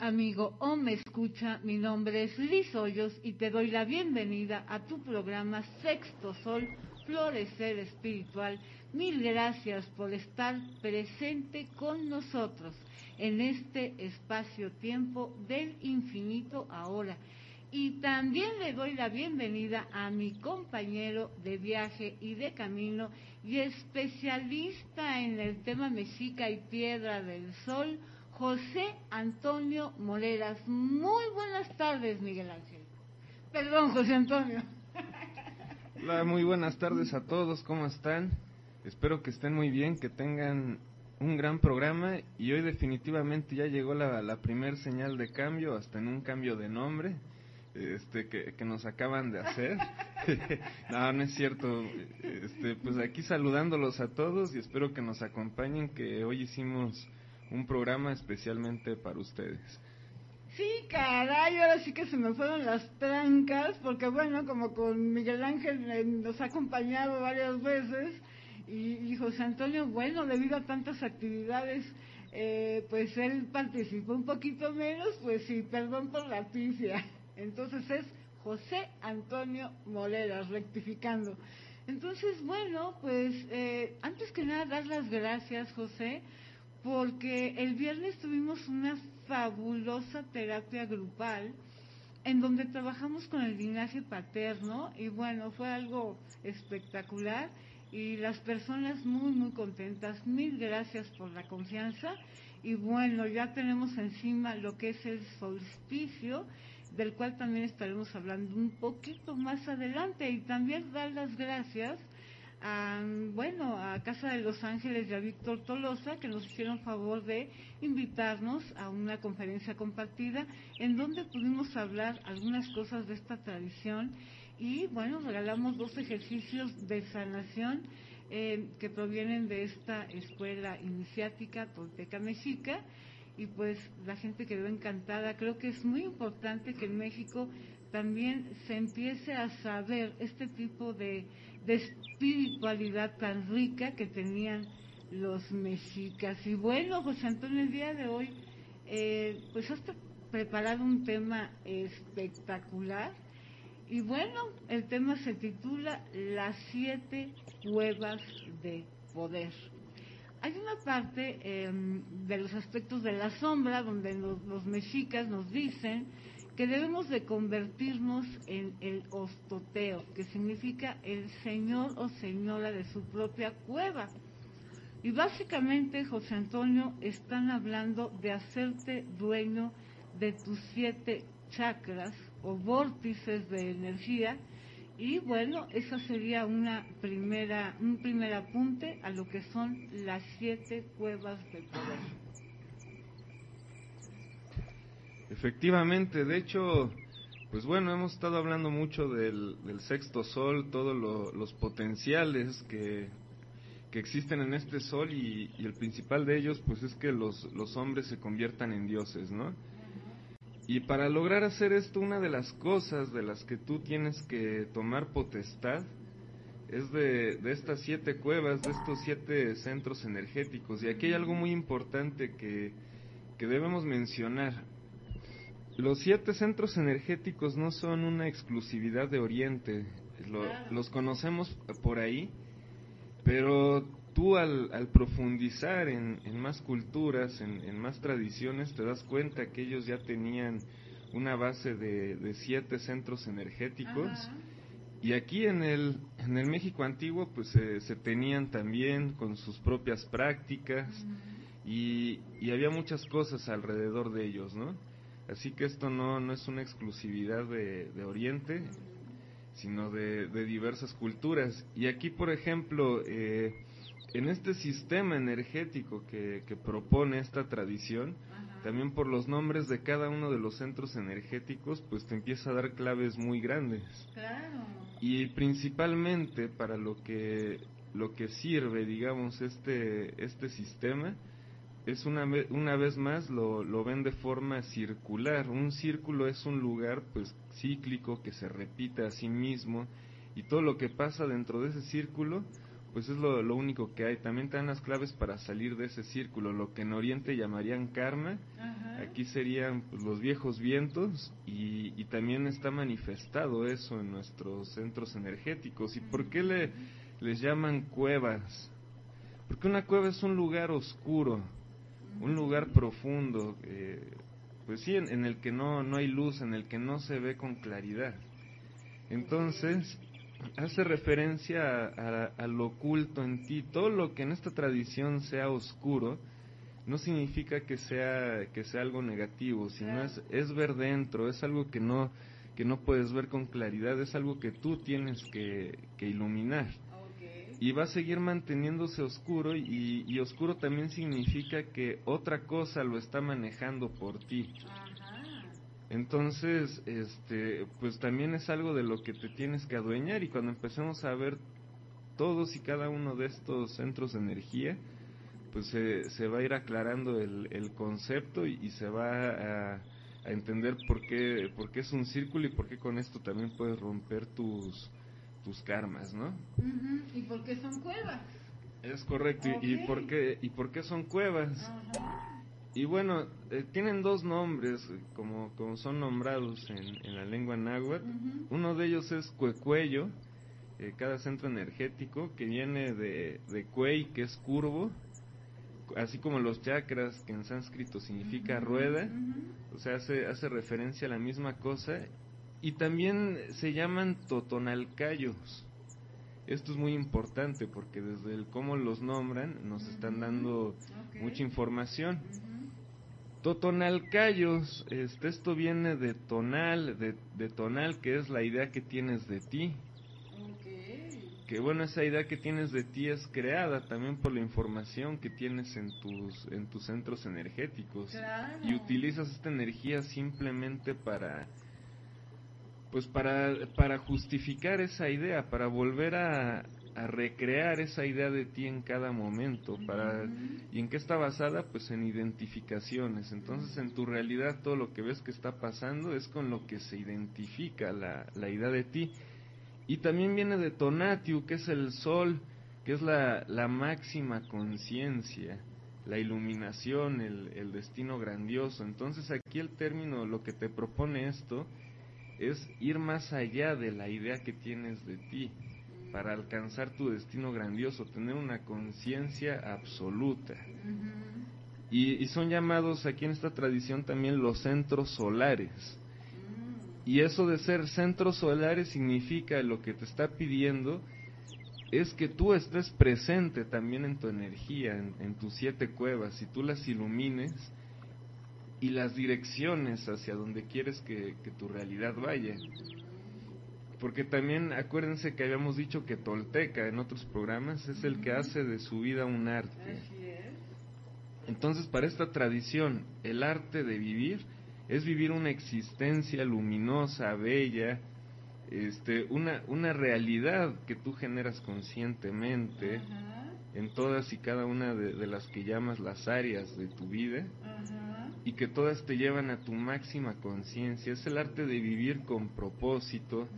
amigo o me escucha. Mi nombre es Liz Hoyos y te doy la bienvenida a tu programa Sexto Sol, Florecer Espiritual. Mil gracias por estar presente con nosotros en este espacio-tiempo del infinito ahora. Y también le doy la bienvenida a mi compañero de viaje y de camino y especialista en el tema mexica y piedra del sol, José Antonio Moreras. Muy buenas tardes, Miguel Ángel. Perdón, José Antonio. Hola, muy buenas tardes a todos, ¿cómo están? Espero que estén muy bien, que tengan un gran programa y hoy definitivamente ya llegó la, la primer señal de cambio, hasta en un cambio de nombre este que, que nos acaban de hacer. no, no es cierto. Este, pues aquí saludándolos a todos y espero que nos acompañen, que hoy hicimos un programa especialmente para ustedes. Sí, caray, ahora sí que se me fueron las trancas, porque bueno, como con Miguel Ángel eh, nos ha acompañado varias veces, y, José Antonio, bueno, debido a tantas actividades, eh, pues él participó un poquito menos, pues sí, perdón por la pifia. Entonces es José Antonio Moreras, rectificando. Entonces, bueno, pues eh, antes que nada, dar las gracias, José, porque el viernes tuvimos una fabulosa terapia grupal en donde trabajamos con el linaje paterno y bueno, fue algo espectacular y las personas muy, muy contentas. Mil gracias por la confianza y bueno, ya tenemos encima lo que es el solsticio del cual también estaremos hablando un poquito más adelante y también dar las gracias a, bueno, a Casa de los Ángeles y a Víctor Tolosa que nos hicieron favor de invitarnos a una conferencia compartida en donde pudimos hablar algunas cosas de esta tradición y bueno, regalamos dos ejercicios de sanación eh, que provienen de esta escuela iniciática Tolteca Mexica y pues la gente quedó encantada. Creo que es muy importante que en México también se empiece a saber este tipo de, de espiritualidad tan rica que tenían los mexicas. Y bueno, José Antonio, el día de hoy, eh, pues has preparado un tema espectacular. Y bueno, el tema se titula Las siete cuevas de poder. Hay una parte eh, de los aspectos de la sombra donde los, mexicas nos dicen que debemos de convertirnos en el ostoteo, que significa el señor o señora de su propia cueva. Y básicamente, José Antonio, están hablando de hacerte dueño de tus siete chakras o vórtices de energía y bueno, esa sería una primera, un primer apunte a lo que son las siete cuevas del poder. Efectivamente, de hecho, pues bueno, hemos estado hablando mucho del, sexto sol, todos lo, los potenciales que, que, existen en este sol y, y, el principal de ellos pues es que los, los hombres se conviertan en dioses, ¿no? Y para lograr hacer esto, una de las cosas de las que tú tienes que tomar potestad es de, de, estas siete cuevas, de estos siete centros energéticos. Y aquí hay algo muy importante que, que debemos mencionar. Los siete centros energéticos no son una exclusividad de Oriente, Lo, los conocemos por ahí, pero tú al, al profundizar en, en, más culturas, en, en, más tradiciones, te das cuenta que ellos ya tenían una base de, siete centros energéticos. Y aquí en el, en el México antiguo pues se tenían también con sus propias prácticas y, y, había muchas cosas alrededor de ellos, ¿no? Así que esto no, no es una exclusividad de, de Oriente, sino de, de, diversas culturas. Y aquí, por ejemplo, eh, en este sistema energético que, que propone esta tradición, también por los nombres de cada uno de los centros energéticos, pues te empieza a dar claves muy grandes. Claro. Y principalmente para lo que lo que sirve, digamos, este este sistema es una, una vez más lo, lo ven de forma circular. Un círculo es un lugar pues cíclico que se repite a sí mismo y todo lo que pasa dentro de ese círculo pues es lo, lo, único que hay. También te dan las claves para salir de ese círculo, lo que en Oriente llamarían karma, aquí serían pues, los viejos vientos y, y, también está manifestado eso en nuestros centros energéticos. ¿Y por qué le, les llaman cuevas? Porque una cueva es un lugar oscuro, un lugar profundo, eh, pues sí, en, el que no, no hay luz, en el que no se ve con claridad. Entonces, hace referencia a, lo oculto en ti. Todo lo que en esta tradición sea oscuro no significa que sea que sea algo negativo, sino es, es ver dentro, es algo que no que no puedes ver con claridad, es algo que tú tienes que, que iluminar. Y va a seguir manteniéndose oscuro y, y, oscuro también significa que otra cosa lo está manejando por ti. Entonces, este, pues también es algo de lo que te tienes que adueñar y cuando empecemos a ver todos y cada uno de estos centros de energía, pues se, se va a ir aclarando el, el concepto y, se va a, a, entender por qué, por qué es un círculo y por qué con esto también puedes romper tus, tus karmas, ¿no? ¿Y por qué son cuevas? Es correcto, y, por qué, y por qué son cuevas. Y bueno, eh, tienen dos nombres, como, como son nombrados en, en la lengua náhuatl. Uno de ellos es Cuecuello, eh, cada centro energético, que viene de, de Cuey, que es curvo, así como los chakras, que en sánscrito significa rueda, o sea, hace, hace referencia a la misma cosa. Y también se llaman totonalcayos. Esto es muy importante porque desde el cómo los nombran nos están dando mucha información. Totonalcayos, este, esto viene de tonal, de, tonal, que es la idea que tienes de ti. Que bueno, esa idea que tienes de ti es creada también por la información que tienes en tus, en tus centros energéticos. Y utilizas esta energía simplemente para, pues para, para justificar esa idea, para volver a, a recrear esa idea de ti en cada momento para y en qué está basada pues en identificaciones. Entonces en tu realidad todo lo que ves que está pasando es con lo que se identifica la, la idea de ti. Y también viene de Tonatiu que es el sol que es la, la máxima conciencia la iluminación el, el destino grandioso. Entonces aquí el término lo que te propone esto es ir más allá de la idea que tienes de ti para alcanzar tu destino grandioso, tener una conciencia absoluta. y, son llamados aquí en esta tradición también los centros solares. Y eso de ser centros solares significa lo que te está pidiendo es que tú estés presente también en tu energía, en, tus siete cuevas, y tú las ilumines y las direcciones hacia donde quieres que tu realidad vaya. Porque también acuérdense que habíamos dicho que Tolteca en otros programas es el que hace de su vida un arte. Entonces, para esta tradición, el arte de vivir es vivir una existencia luminosa, bella, este, una, una realidad que tú generas conscientemente en todas y cada una de, las que llamas las áreas de tu vida y que todas te llevan a tu máxima conciencia. Es el arte de vivir con propósito,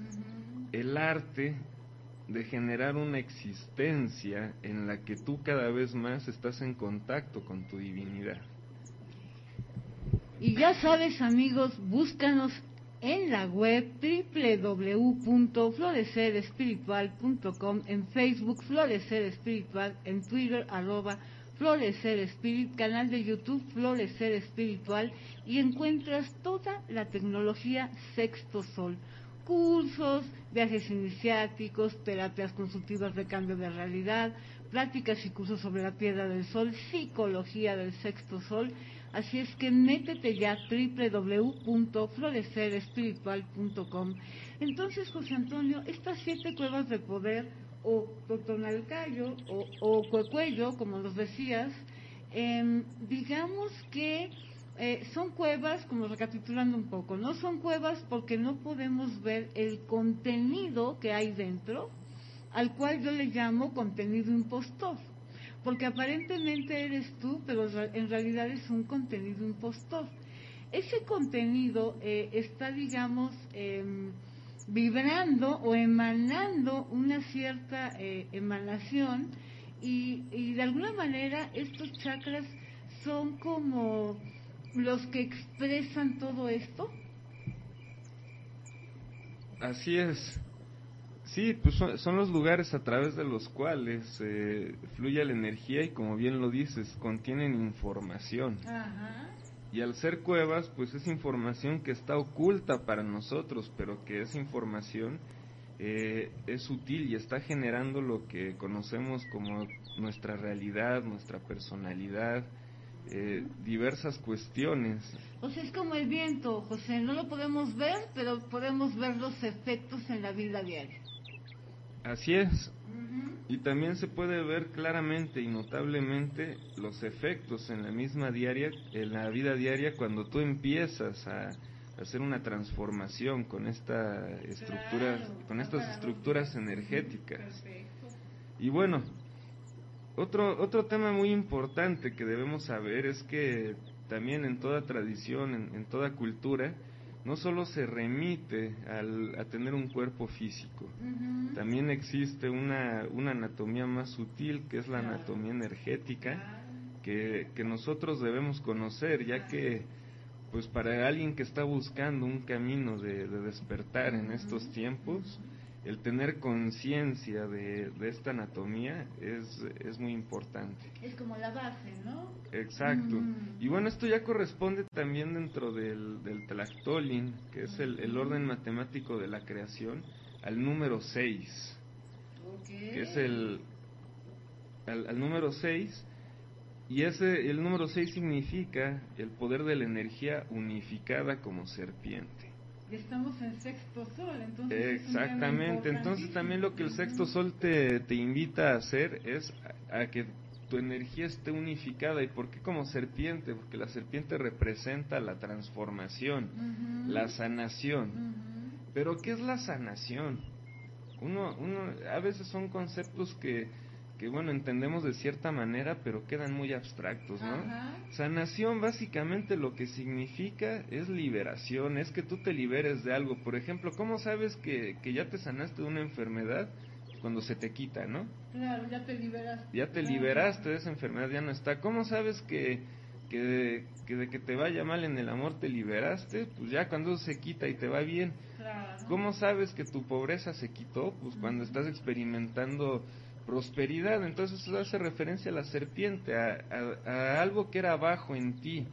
el arte de generar una existencia en la que tú cada vez más estás en contacto con tu divinidad. Y ya sabes amigos, búscanos en la web www.florecerespiritual.com, en Facebook Florecer Espiritual, en Twitter arroba Florecer Spirit, canal de YouTube Florecer Espiritual y encuentras toda la tecnología Sexto Sol. Cursos, viajes iniciáticos, terapias consultivas de cambio de realidad, pláticas y cursos sobre la piedra del sol, psicología del sexto sol. Así es que métete ya www.florecerespiritual.com. Entonces, José Antonio, estas siete cuevas de poder o Totonalcayo o, o Cuecuello, como los decías, em, digamos que eh, son cuevas, como recapitulando un poco, no son cuevas porque no podemos ver el contenido que hay dentro, al cual yo le llamo contenido impostor, porque aparentemente eres tú, pero en realidad es un contenido impostor. Ese contenido eh, está, digamos, eh, vibrando o emanando una cierta eh, emanación y, y de alguna manera estos chakras son como los que expresan todo esto. Así es. Sí, pues son, los lugares a través de los cuales eh, fluye la energía y como bien lo dices, contienen información. Ajá. Y al ser cuevas, pues es información que está oculta para nosotros, pero que esa información eh, es útil y está generando lo que conocemos como nuestra realidad, nuestra personalidad, eh, diversas cuestiones. O sea, es como el viento, José, no lo podemos ver, pero podemos ver los efectos en la vida diaria. Así es. Y también se puede ver claramente y notablemente los efectos en la misma diaria, en la vida diaria, cuando tú empiezas a hacer una transformación con esta estructura, con estas estructuras energéticas. Y bueno, otro otro tema muy importante que debemos saber es que también en toda tradición, en toda cultura, no solo se remite al, a tener un cuerpo físico, también existe una, una, anatomía más sutil que es la anatomía energética que, que, nosotros debemos conocer, ya que pues para alguien que está buscando un camino de, de despertar en estos tiempos, el tener conciencia de, de, esta anatomía es, es muy importante. Es como la base, ¿no? Exacto. Y bueno, esto ya corresponde también dentro del, del Tlactolin, que es el, el, orden matemático de la creación, al número 6. Que es el. al, al número 6. Y ese, el número 6 significa el poder de la energía unificada como serpiente estamos en sexto sol, entonces... Exactamente, entonces también lo que el sexto sol te, te invita a hacer es a, que tu energía esté unificada. ¿Y por qué como serpiente? Porque la serpiente representa la transformación, la sanación. Pero ¿qué es la sanación? Uno, uno, a veces son conceptos que que bueno, entendemos de cierta manera, pero quedan muy abstractos, ¿no? Sanación básicamente lo que significa es liberación, es que tú te liberes de algo. Por ejemplo, ¿cómo sabes que, que ya te sanaste de una enfermedad? Cuando se te quita, ¿no? Claro, ya te liberaste. Ya te liberaste de esa enfermedad, ya no está. ¿Cómo sabes que, que, de, que de que te vaya mal en el amor te liberaste? Pues ya cuando se quita y te va bien. Claro. ¿Cómo sabes que tu pobreza se quitó? Pues cuando estás experimentando prosperidad. Entonces eso hace referencia a la serpiente, a, algo que era abajo en ti,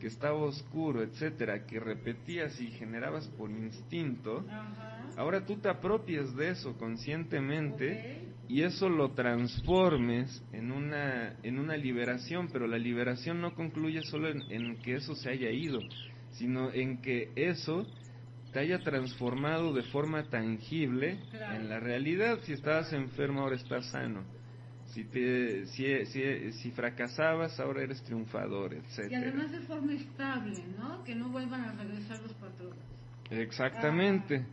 que estaba oscuro, etcétera, que repetías y generabas por instinto. Ahora tú te apropias de eso conscientemente y eso lo transformes en una, en una liberación, pero la liberación no concluye solo en que eso se haya ido, sino en que eso te haya transformado de forma tangible en la realidad. Si estabas enfermo, ahora estás sano. Si, te, si, si, si, fracasabas, ahora eres triunfador, etc. Y además de forma estable, ¿no? Que no vuelvan a regresar los patrones. Exactamente.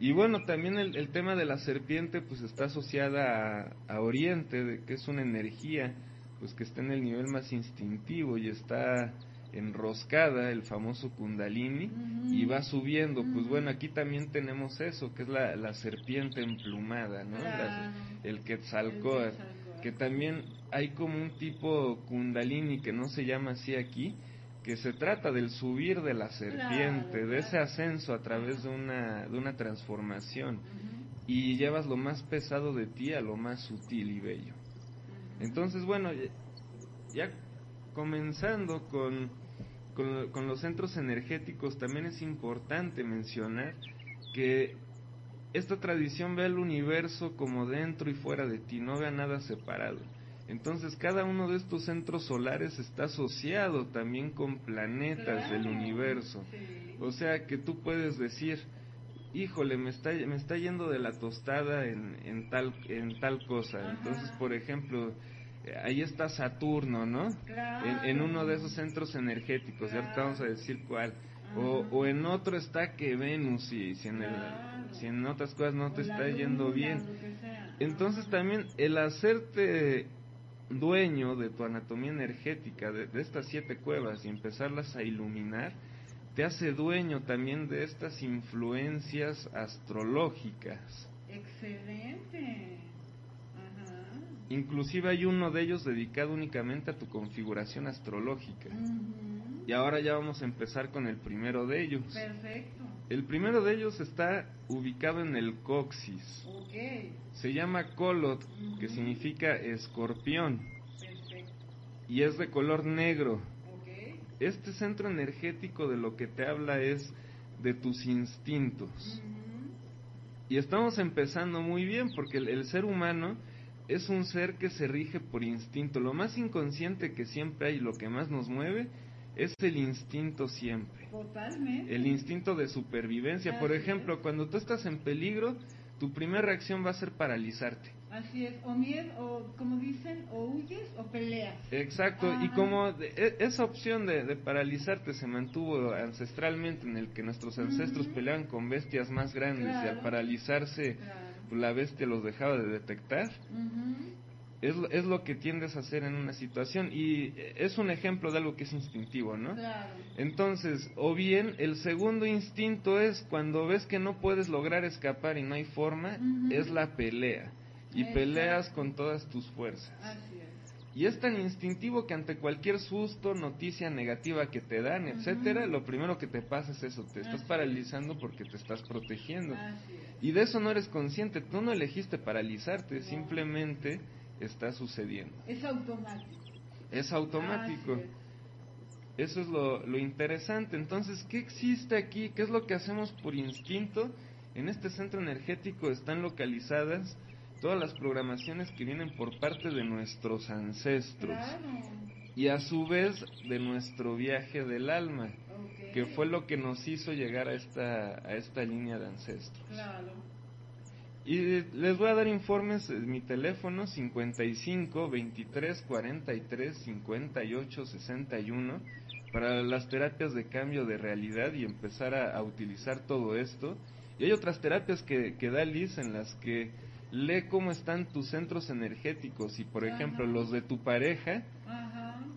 Y bueno, también el, el, tema de la serpiente pues está asociada a, a Oriente, de, que es una energía pues que está en el nivel más instintivo y está enroscada, el famoso kundalini, y va subiendo. Pues bueno, aquí también tenemos eso, que es la, la serpiente emplumada, ¿no? el Quetzalcóatl, que también hay como un tipo kundalini que no se llama así aquí, que se trata del subir de la serpiente, de ese ascenso a través de una, de una transformación, y llevas lo más pesado de ti a lo más sutil y bello. Entonces, bueno, ya comenzando con, con, los centros energéticos, también es importante mencionar que esta tradición ve al universo como dentro y fuera de ti, no ve a nada separado. Entonces cada uno de estos centros solares está asociado también con planetas del universo. O sea que tú puedes decir, híjole, me está, me está yendo de la tostada en, en, tal, en tal cosa. Entonces, por ejemplo, ahí está Saturno, ¿no? En, uno de esos centros energéticos, ya vamos a decir cuál. O, o, en otro está que Venus, y si en, el, si en otras cosas no te está yendo bien. Entonces también el hacerte dueño de tu anatomía energética, de, estas siete cuevas y empezarlas a iluminar, te hace dueño también de estas influencias astrológicas. Excelente. Inclusive hay uno de ellos dedicado únicamente a tu configuración astrológica. Y ahora ya vamos a empezar con el primero de ellos. Perfecto. El primero de ellos está ubicado en el coxis. Se llama Colot, que significa escorpión. Y es de color negro. Este centro energético de lo que te habla es de tus instintos. Y estamos empezando muy bien porque el, ser humano es un ser que se rige por instinto. Lo más inconsciente que siempre hay, lo que más nos mueve, es el instinto siempre. Totalmente. El instinto de supervivencia. Por ejemplo, cuando tú estás en peligro, tu primera reacción va a ser paralizarte. Así es, o miedo, o como dicen, o huyes o peleas. Exacto, y como e, esa opción de, paralizarte se mantuvo ancestralmente en el que nuestros ancestros peleaban con bestias más grandes y al paralizarse la bestia los dejaba de detectar, es, es lo que tiendes a hacer en una situación. Y es un ejemplo de algo que es instintivo, ¿no? Entonces, o bien el segundo instinto es cuando ves que no puedes lograr escapar y no hay forma, es la pelea. Y peleas con todas tus fuerzas. Y es tan instintivo que ante cualquier susto, noticia negativa que te dan, etcétera, lo primero que te pasa es eso, te estás paralizando porque te estás protegiendo. Y de eso no eres consciente, tú no elegiste paralizarte, simplemente está sucediendo. Es automático. Es automático. Eso es lo, lo interesante. Entonces, ¿qué existe aquí? ¿Qué es lo que hacemos por instinto? En este centro energético están localizadas todas las programaciones que vienen por parte de nuestros ancestros. Y a su vez de nuestro viaje del alma, que fue lo que nos hizo llegar a esta, a esta línea de ancestros. Y les voy a dar informes mi teléfono 55 23 43 58 61 para las terapias de cambio de realidad y empezar a, utilizar todo esto. Y hay otras terapias que, que da Liz en las que lee cómo están tus centros energéticos y, por ejemplo, los de tu pareja,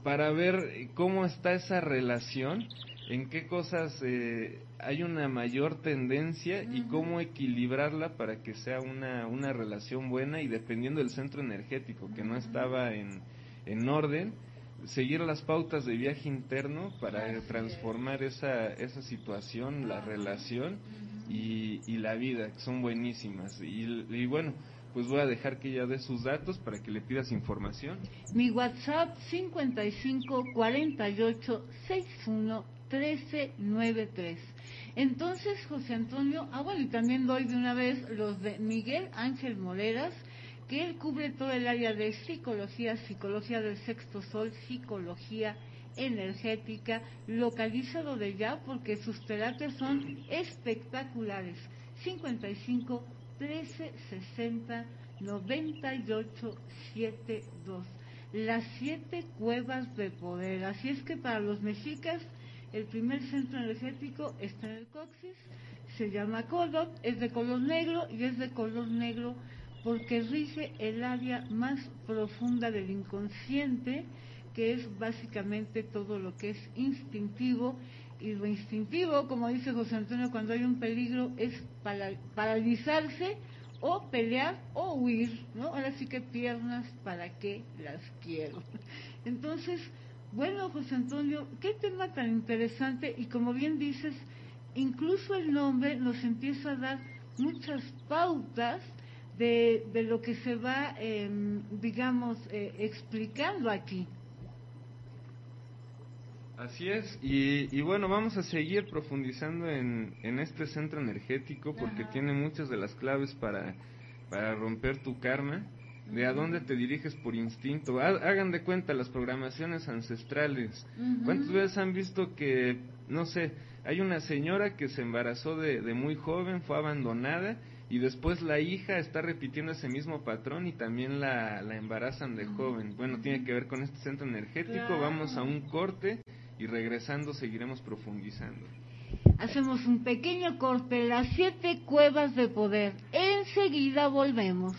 para ver cómo está esa relación en qué cosas eh, hay una mayor tendencia y cómo equilibrarla para que sea una, una relación buena y dependiendo del centro energético que no estaba en, en orden, seguir las pautas de viaje interno para transformar esa, esa situación, la relación y, y la vida, que son buenísimas. Y, y bueno, pues voy a dejar que ella dé sus datos para que le pidas información. Mi WhatsApp 55 48 61 1393. Entonces, José Antonio, ah, bueno, y también doy de una vez los de Miguel Ángel Moreras, que él cubre todo el área de psicología, psicología del sexto sol, psicología energética, localizado de ya porque sus terapias son espectaculares. 55 13 60 98 72. Las siete cuevas de poder. Así es que para los mexicas el primer centro energético está en el coxis, se llama Colot, es de color negro y es de color negro porque rige el área más profunda del inconsciente, que es básicamente todo lo que es instintivo. Y lo instintivo, como dice José Antonio, cuando hay un peligro es paralizarse o pelear o huir, ¿no? Ahora sí que piernas, ¿para qué las quiero? Entonces, bueno, José Antonio, qué tema tan interesante y como bien dices, incluso el nombre nos empieza a dar muchas pautas de, de lo que se va, em, digamos, eh, explicando aquí. Así es, y, bueno, vamos a seguir profundizando en, este centro energético porque tiene muchas de las claves para, para romper tu karma, de a dónde te diriges por instinto. Hagan de cuenta las programaciones ancestrales. ¿Cuántas veces han visto que, no sé, hay una señora que se embarazó de, de muy joven, fue abandonada y después la hija está repitiendo ese mismo patrón y también la, la embarazan de joven. Bueno, tiene que ver con este centro energético. Vamos a un corte y regresando seguiremos profundizando. Hacemos un pequeño corte, las siete cuevas de poder. Enseguida volvemos.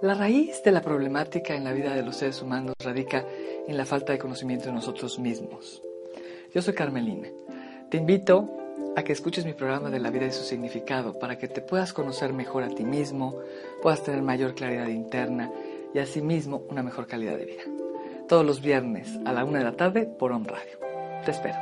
La raíz de la problemática en la vida de los seres humanos radica en la falta de conocimiento de nosotros mismos. Yo soy Carmelina. Te invito a que escuches mi programa de la vida y su significado para que te puedas conocer mejor a ti mismo, puedas tener mayor claridad interna y asimismo una mejor calidad de vida. Todos los viernes a la una de la tarde por Home Radio. Te espero.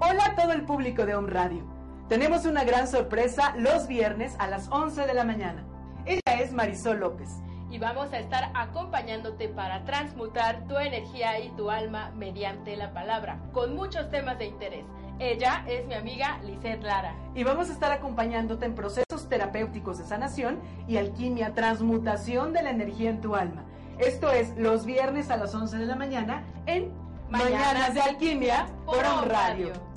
Hola a todo el público de Home Radio. Tenemos una gran sorpresa los viernes a las 11 de la mañana. Ella es Marisol López y vamos a estar acompañándote para transmutar tu energía y tu alma mediante la palabra, con muchos temas de interés. Ella es mi amiga Lizeth Lara. Y vamos a estar acompañándote en procesos terapéuticos de sanación y alquimia, transmutación de la energía en tu alma. Esto es los viernes a las 11 de la mañana en Mañanas, de Alquimia por On Radio.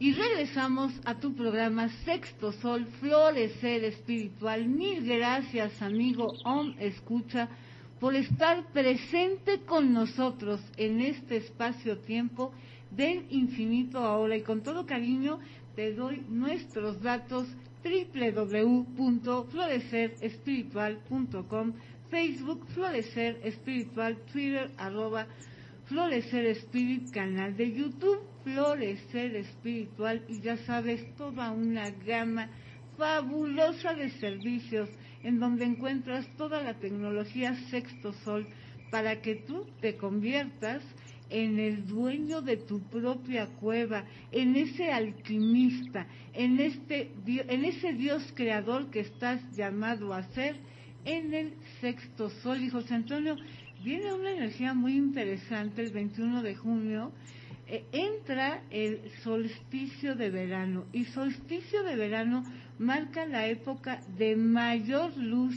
Y regresamos a tu programa Sexto Sol, Florecer Espiritual. Mil gracias, amigo Om Escucha, por estar presente con nosotros en este espacio-tiempo del infinito ahora. Y con todo cariño te doy nuestros datos www.florecerespiritual.com, Facebook Florecer Espiritual, Twitter arroba Florecer Spirit, canal de YouTube Florecer Espiritual y ya sabes, toda una gama fabulosa de servicios en donde encuentras toda la tecnología Sexto Sol para que tú te conviertas en el dueño de tu propia cueva, en ese alquimista, en, este, en ese Dios creador que estás llamado a ser en el sexto sol. Y José Antonio, viene una energía muy interesante el 21 de junio. Eh, entra el solsticio de verano y solsticio de verano marca la época de mayor luz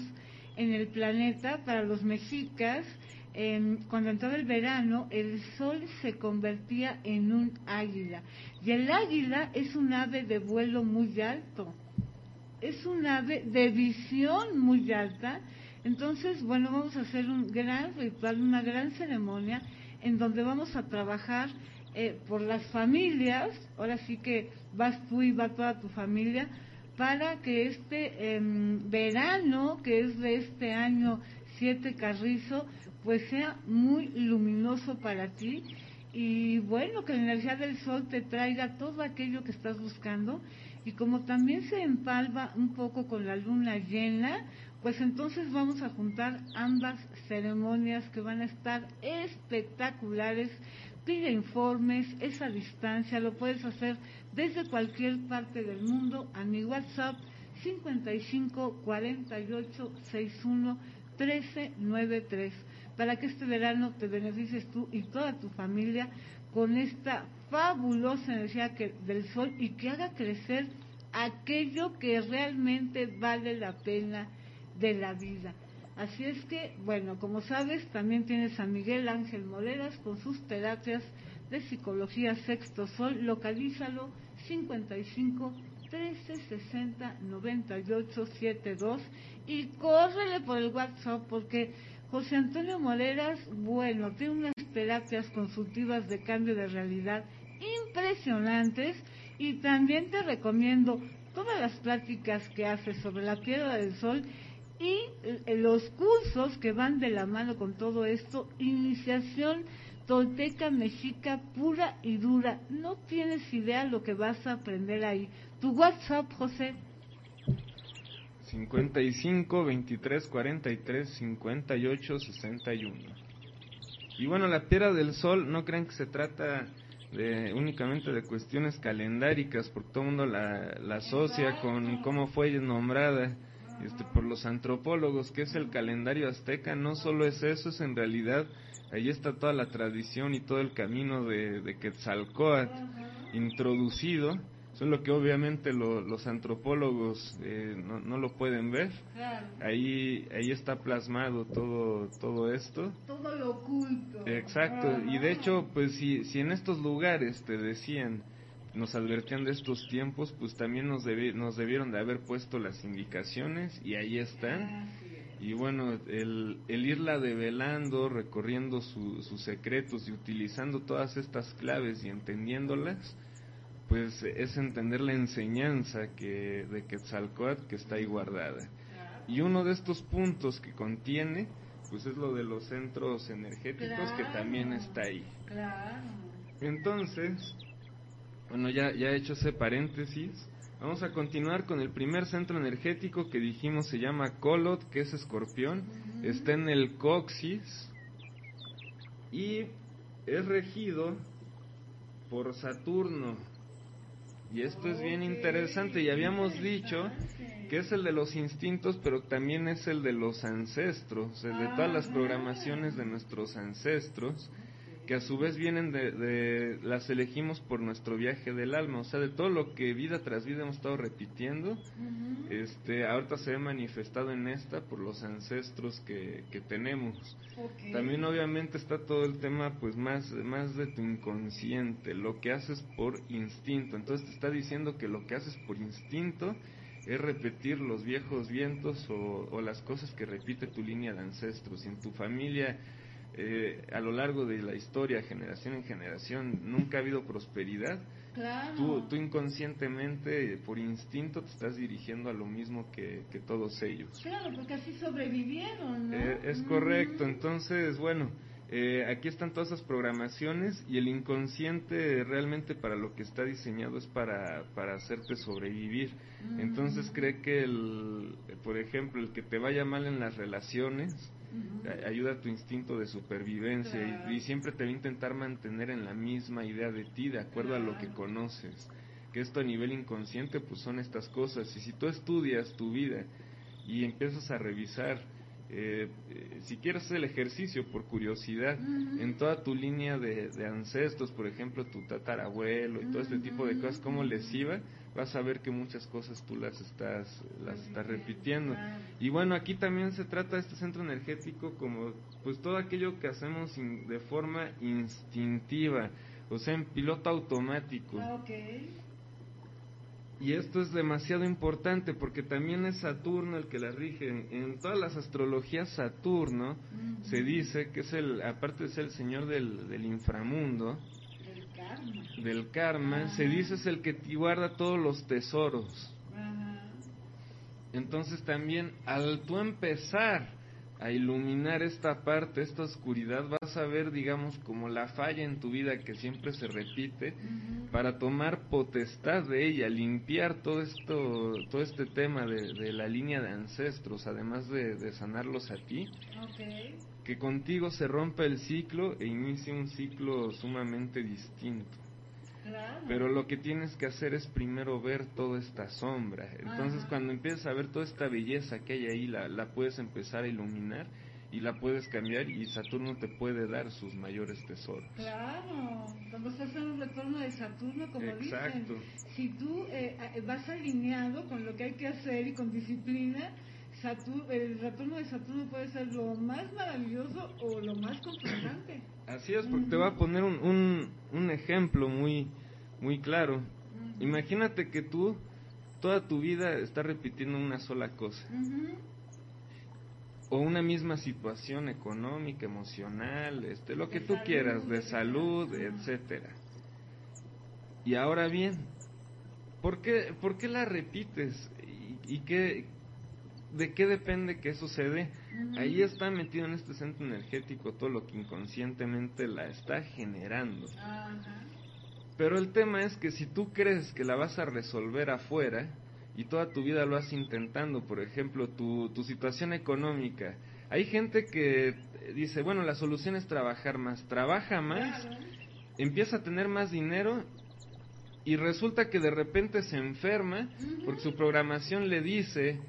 en el planeta para los mexicas. cuando entraba el verano, el sol se convertía en un águila. Y el águila es un ave de vuelo muy alto. Es un ave de visión muy alta entonces, bueno, vamos a hacer un gran ritual, una gran ceremonia en donde vamos a trabajar eh, por las familias, ahora sí que vas tú y va toda tu familia, para que este em, verano, que es de este año 7 Carrizo, pues sea muy luminoso para ti y bueno, que la energía del sol te traiga todo aquello que estás buscando y como también se empalva un poco con la luna llena, pues entonces vamos a juntar ambas ceremonias que van a estar espectaculares. Pide informes, esa distancia, lo puedes hacer desde cualquier parte del mundo a mi WhatsApp 55 48 61 13 93 para que este verano te beneficies tú y toda tu familia con esta fabulosa energía del sol y que haga crecer aquello que realmente vale la pena de la vida. Así es que, bueno, como sabes, también tienes a Miguel Ángel Moleras con sus terapias de psicología sexto sol. Localízalo 55 13 60 98 72 y córrele por el WhatsApp porque José Antonio Moleras, bueno, tiene unas terapias consultivas de cambio de realidad impresionantes y también te recomiendo todas las pláticas que hace sobre la piedra del sol y los cursos que van de la mano con todo esto, iniciación tolteca mexica pura y dura. No tienes idea lo que vas a aprender ahí. Tu WhatsApp, José. 55 23 43 58 61. Y bueno, la piedra del sol, no crean que se trata de, únicamente de cuestiones calendáricas, porque todo el mundo la, la asocia con cómo fue nombrada este, por los antropólogos, que es el calendario azteca. No solo es eso, es en realidad, ahí está toda la tradición y todo el camino de, de Quetzalcoatl introducido Solo que obviamente los antropólogos eh, no, no, lo pueden ver. Ahí ahí está plasmado todo todo esto. Todo lo oculto. Exacto. Y de hecho, pues si, si en estos lugares te decían, nos advertían de estos tiempos, pues también nos, nos debieron de haber puesto las indicaciones y ahí están. Y bueno, el, el irla develando, recorriendo sus secretos y utilizando todas estas claves y entendiéndolas, pues es entender la enseñanza que de Quetzalcoatl que está ahí guardada. Y uno de estos puntos que contiene, pues es lo de los centros energéticos que también está ahí. Entonces, bueno, ya, ya he hecho ese paréntesis, vamos a continuar con el primer centro energético que dijimos se llama Colot, que es escorpión, está en el coxis y es regido por Saturno. Y esto es bien interesante. Y habíamos dicho que es el de los instintos, pero también es el de los ancestros, el de todas las programaciones de nuestros ancestros que a su vez vienen de, las elegimos por nuestro viaje del alma, o sea, de todo lo que vida tras vida hemos estado repitiendo, este, ahorita se ve manifestado en esta por los ancestros que, que tenemos. También obviamente está todo el tema pues más, más de tu inconsciente, lo que haces por instinto, entonces te está diciendo que lo que haces por instinto es repetir los viejos vientos o, o las cosas que repite tu línea de ancestros, y en tu familia eh, a lo largo de la historia, generación en generación, nunca ha habido prosperidad, tú, tú, inconscientemente, por instinto, te estás dirigiendo a lo mismo que, todos ellos. Claro, porque así sobrevivieron, ¿no? Eh, es correcto, entonces, bueno, eh, aquí están todas esas programaciones y el inconsciente realmente para lo que está diseñado es para, para hacerte sobrevivir. Entonces cree que, el, por ejemplo, el que te vaya mal en las relaciones, ayuda a tu instinto de supervivencia y, siempre te va a intentar mantener en la misma idea de ti, de acuerdo a lo que conoces. Que esto a nivel inconsciente pues son estas cosas. Y si tú estudias tu vida y empiezas a revisar, eh, eh, si quieres hacer el ejercicio por curiosidad, en toda tu línea de, de, ancestros, por ejemplo, tu tatarabuelo y todo este tipo de cosas, cómo les iba, vas a ver que muchas cosas tú las estás, las estás repitiendo. Y bueno, aquí también se trata de este centro energético como pues todo aquello que hacemos de forma instintiva, o sea, en piloto automático. Ah, y esto es demasiado importante porque también es Saturno el que la rige. En, todas las astrologías Saturno se dice que es el, aparte de ser el señor del, del inframundo, del karma, se dice es el que guarda todos los tesoros. Entonces también al tú empezar a iluminar esta parte, esta oscuridad, vas a ver, digamos, como la falla en tu vida que siempre se repite, para tomar potestad de ella, limpiar todo esto, todo este tema de, la línea de ancestros, además de, sanarlos a ti que contigo se rompa el ciclo e inicie un ciclo sumamente distinto. Pero lo que tienes que hacer es primero ver toda esta sombra. Entonces cuando empiezas a ver toda esta belleza que hay ahí, la, la puedes empezar a iluminar y la puedes cambiar y Saturno te puede dar sus mayores tesoros. Claro, cuando estás en el retorno de Saturno, como Exacto. si tú eh, vas alineado con lo que hay que hacer y con disciplina, el retorno de Saturno puede ser lo más maravilloso o lo más confrontante. Así es, porque te voy a poner un, un, ejemplo muy, muy claro. Imagínate que tú toda tu vida estás repitiendo una sola cosa. O una misma situación económica, emocional, este, lo que tú quieras, de salud, etcétera. Y ahora bien, ¿por qué, ¿por qué la repites? ¿Y, y qué, ¿de qué depende que eso se dé? Ahí está metido en este centro energético todo lo que inconscientemente la está generando. Pero el tema es que si tú crees que la vas a resolver afuera y toda tu vida lo has intentando, por ejemplo, tu, tu situación económica, Hay gente que dice, bueno, la solución es trabajar más, trabaja más, empieza a tener más dinero y resulta que de repente se enferma porque su programación le dice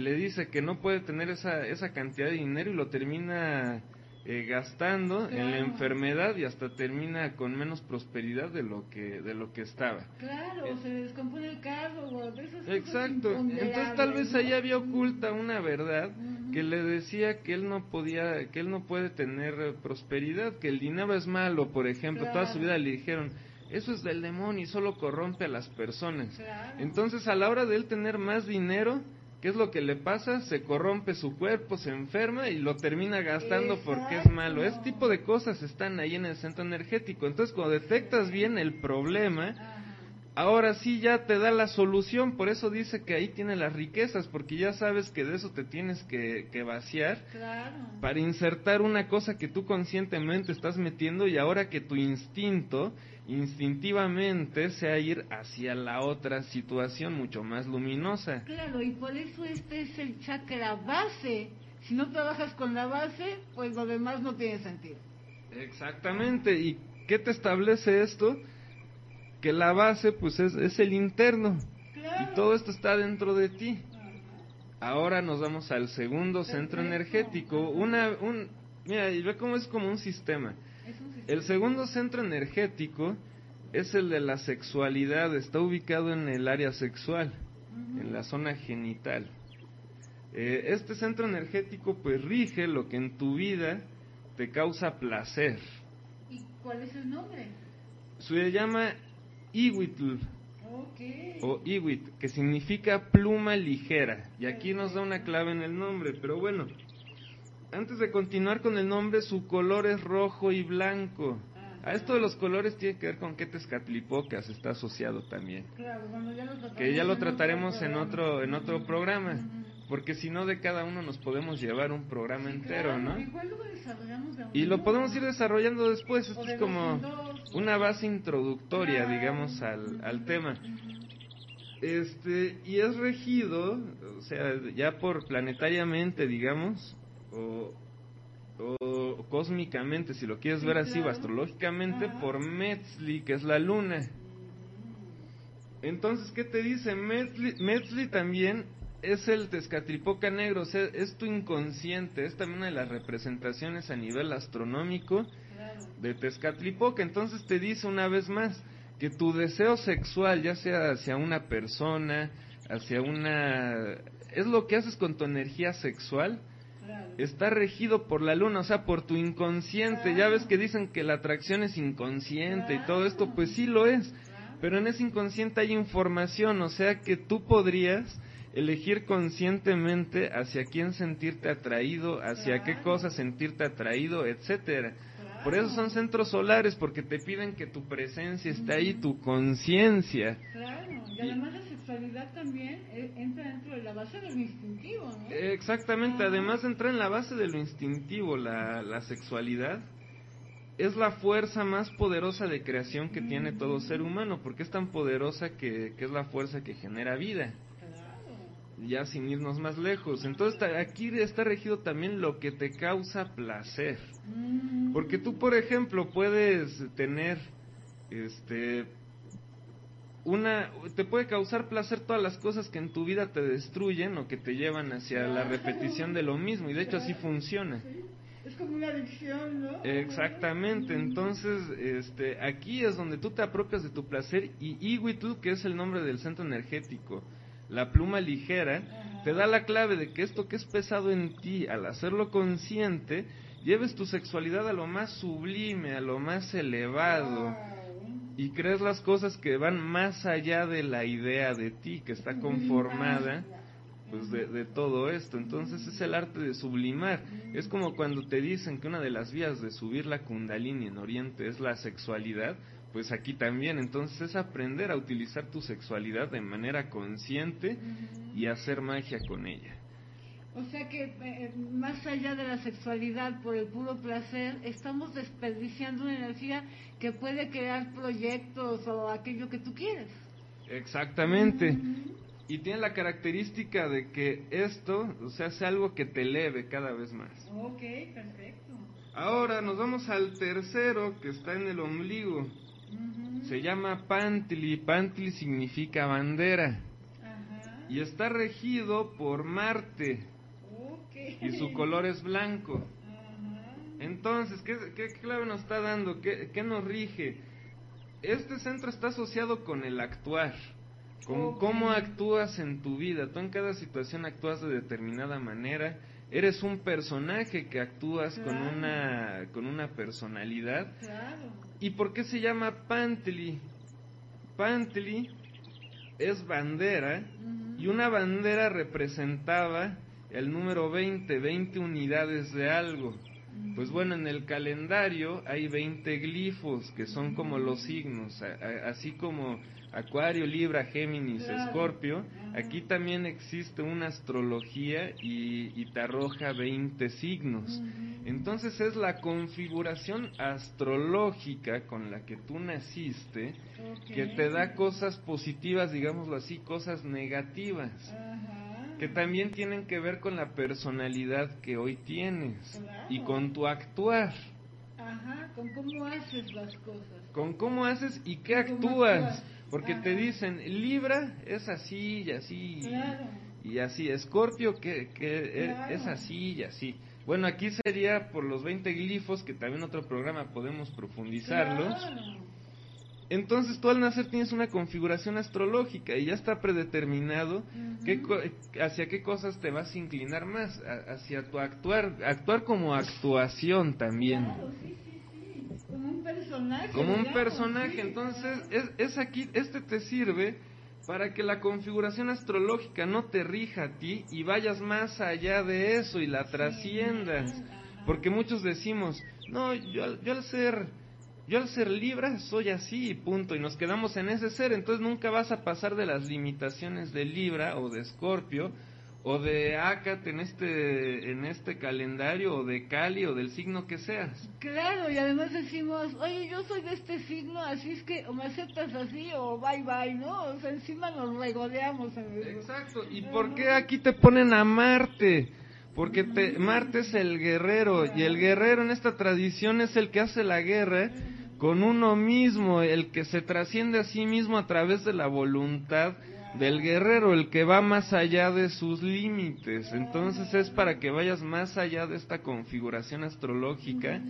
le dice que no puede tener esa, esa cantidad de dinero y lo termina eh, gastando en la enfermedad y hasta termina con menos prosperidad de lo que de lo que estaba. Claro, eh, se descompone el carro o de esas Exacto. Entonces tal vez ahí había oculta una verdad que le decía que él no podía, que él no puede tener eh, prosperidad, que el dinero es malo, por ejemplo, toda su vida le dijeron, eso es del demonio y solo corrompe a las personas. Entonces a la hora de él tener más dinero, ¿Qué es lo que le pasa? Se corrompe su cuerpo, se enferma y lo termina gastando porque es malo. Ese tipo de cosas están ahí en el centro energético. Entonces, cuando detectas bien el problema, ahora sí ya te da la solución. Por eso dice que ahí tiene las riquezas, porque ya sabes que de eso te tienes que, vaciar para insertar una cosa que tú conscientemente estás metiendo y ahora que tu instinto instintivamente sea ir hacia la otra situación mucho más luminosa. Claro, y por eso este es el chakra base. Si no trabajas con la base, pues lo demás no tiene sentido. Exactamente. ¿Y qué te establece esto? Que la base, pues es, es el interno. Y todo esto está dentro de ti. Ahora nos vamos al segundo centro energético. Una, un, mira, y ve cómo es como un sistema. El segundo centro energético es el de la sexualidad, está ubicado en el área sexual, en la zona genital. Eh, este centro energético pues rige lo que en tu vida te causa placer. ¿Y cuál es el nombre? Se llama Iwitl. O Iwit, que significa pluma ligera. Y aquí nos da una clave en el nombre, pero bueno, antes de continuar con el nombre, su color es rojo y blanco. A esto de los colores tiene que ver con qué Tezcatlipocas está asociado también. Claro, bueno, ya lo que ya lo trataremos en otro, en otro programa. Porque si no, de cada uno nos podemos llevar un programa entero, ¿no? y lo podemos ir desarrollando después. Esto es como una base introductoria, digamos, al, al tema. Este, y es regido, o sea, ya por planetariamente, digamos, o, cósmicamente, si lo quieres ver así, o astrológicamente, por Metzli, que es la luna. Entonces, ¿qué te dice? Metzli, también es el Tezcatlipoca negro, o sea, es tu inconsciente, es también una de las representaciones a nivel astronómico de Tezcatlipoca. Entonces te dice una vez más que tu deseo sexual, ya sea hacia una persona, hacia una... es lo que haces con tu energía sexual, está regido por la luna, o sea, por tu inconsciente. Ya ves que dicen que la atracción es inconsciente y todo esto, pues sí lo es. Pero en ese inconsciente hay información, o sea que tú podrías elegir conscientemente hacia quién sentirte atraído, hacia qué cosa sentirte atraído, etcétera. Por eso son centros solares, porque te piden que tu presencia esté ahí, tu conciencia. Claro, y además la sexualidad también eh, entra base de lo instintivo, ¿no? Exactamente, además entra en la base de lo instintivo, la, la sexualidad. Es la fuerza más poderosa de creación que tiene todo ser humano, porque es tan poderosa que, que es la fuerza que genera vida ya sin irnos más lejos. Entonces aquí está regido también lo que te causa placer. Mm. Porque tú, por ejemplo, puedes tener este una te puede causar placer todas las cosas que en tu vida te destruyen o que te llevan hacia la repetición de lo mismo y de hecho así funciona. Es como una adicción, ¿no? Exactamente, entonces este aquí es donde tú te apropias de tu placer y Iwitu, que es el nombre del centro energético, la pluma ligera, te da la clave de que esto que es pesado en ti, al hacerlo consciente, lleves tu sexualidad a lo más sublime, a lo más elevado, y crees las cosas que van más allá de la idea de ti, que está conformada pues de, de, todo esto. Entonces es el arte de sublimar. Es como cuando te dicen que una de las vías de subir la kundalini en Oriente es la sexualidad pues aquí también. Entonces es aprender a utilizar tu sexualidad de manera consciente y hacer magia con ella. O sea que eh, más allá de la sexualidad por el puro placer, estamos desperdiciando una energía que puede crear proyectos o aquello que tú quieres. Exactamente. y tiene la característica de que esto, o sea, sea algo que te eleve cada vez más. Ok, perfecto. Ahora nos vamos al tercero que está en el ombligo. Se llama Pantli. Pantli significa bandera. Ajá. Y está regido por Marte. Y su color es blanco. Entonces, ¿qué, qué clave nos está dando? ¿Qué, qué nos rige? Este centro está asociado con el actuar, con cómo actúas en tu vida. Tú en cada situación actúas de determinada manera. Eres un personaje que actúas con una con una personalidad. Claro. ¿Y por qué se llama Pantli? Pantli es bandera y una bandera representaba el número 20, 20 unidades de algo. Pues bueno, en el calendario hay 20 glifos que son como los signos, a- a- así como Acuario, Libra, Géminis. Escorpio. Aquí también existe una astrología y, y te arroja 20 signos. Entonces es la configuración astrológica con la que tú naciste que te da cosas positivas, digámoslo así, cosas negativas, Ajá. Que también tienen que ver con la personalidad que hoy tienes Claro. y con tu actuar, Ajá, con cómo haces las cosas. con cómo haces y qué actúas, actúas. porque te dicen, Libra es así y así. Claro. Y así, Escorpio que, que e- Claro. es así y así. Bueno, aquí sería por los 20 glifos, que también otro programa podemos profundizarlos. Claro. Entonces tú al nacer tienes una configuración astrológica y ya está predeterminado qué hacia qué cosas te vas a inclinar más, a- hacia tu actuar, actuar como actuación también. Claro, sí, sí, sí. Como un personaje. Como un personaje, entonces es, es aquí, este te sirve para que la configuración astrológica no te rija a ti y vayas más allá de eso y la trasciendas. Porque muchos decimos, no, yo, yo al ser, yo al ser Libra soy así y punto, y nos quedamos en ese ser, entonces nunca vas a pasar de las limitaciones de Libra o de Escorpio o de Acat en este, en este calendario o de Cali o del signo que seas. Claro, y además decimos, oye, yo soy de este signo, así es que o me aceptas así o bye bye, ¿no? O sea, encima nos regodeamos. Exacto. ¿Y por qué aquí te ponen a Marte? Porque te, Marte es el guerrero y el guerrero en esta tradición es el que hace la guerra con uno mismo, el que se trasciende a sí mismo a través de la voluntad del guerrero, el que va más allá de sus límites. Entonces es para que vayas más allá de esta configuración astrológica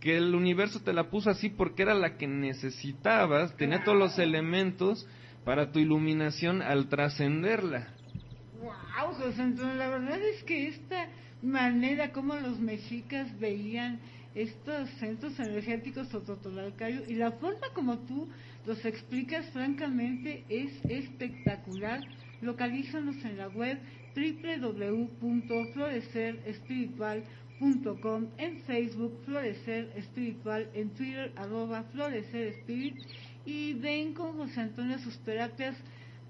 que el universo te la puso así porque era la que necesitabas, tenía todos los elementos para tu iluminación al trascenderla. Wow, la verdad es que esta manera como los mexicas veían estos centros energéticos Tototolalcayo y la forma como tú los explicas francamente es espectacular. Localízanos en la web www.florecerespiritual.com, en Facebook Florecer Espiritual, en Twitter arroba Florecer Spirit y ven con José Antonio sus terapias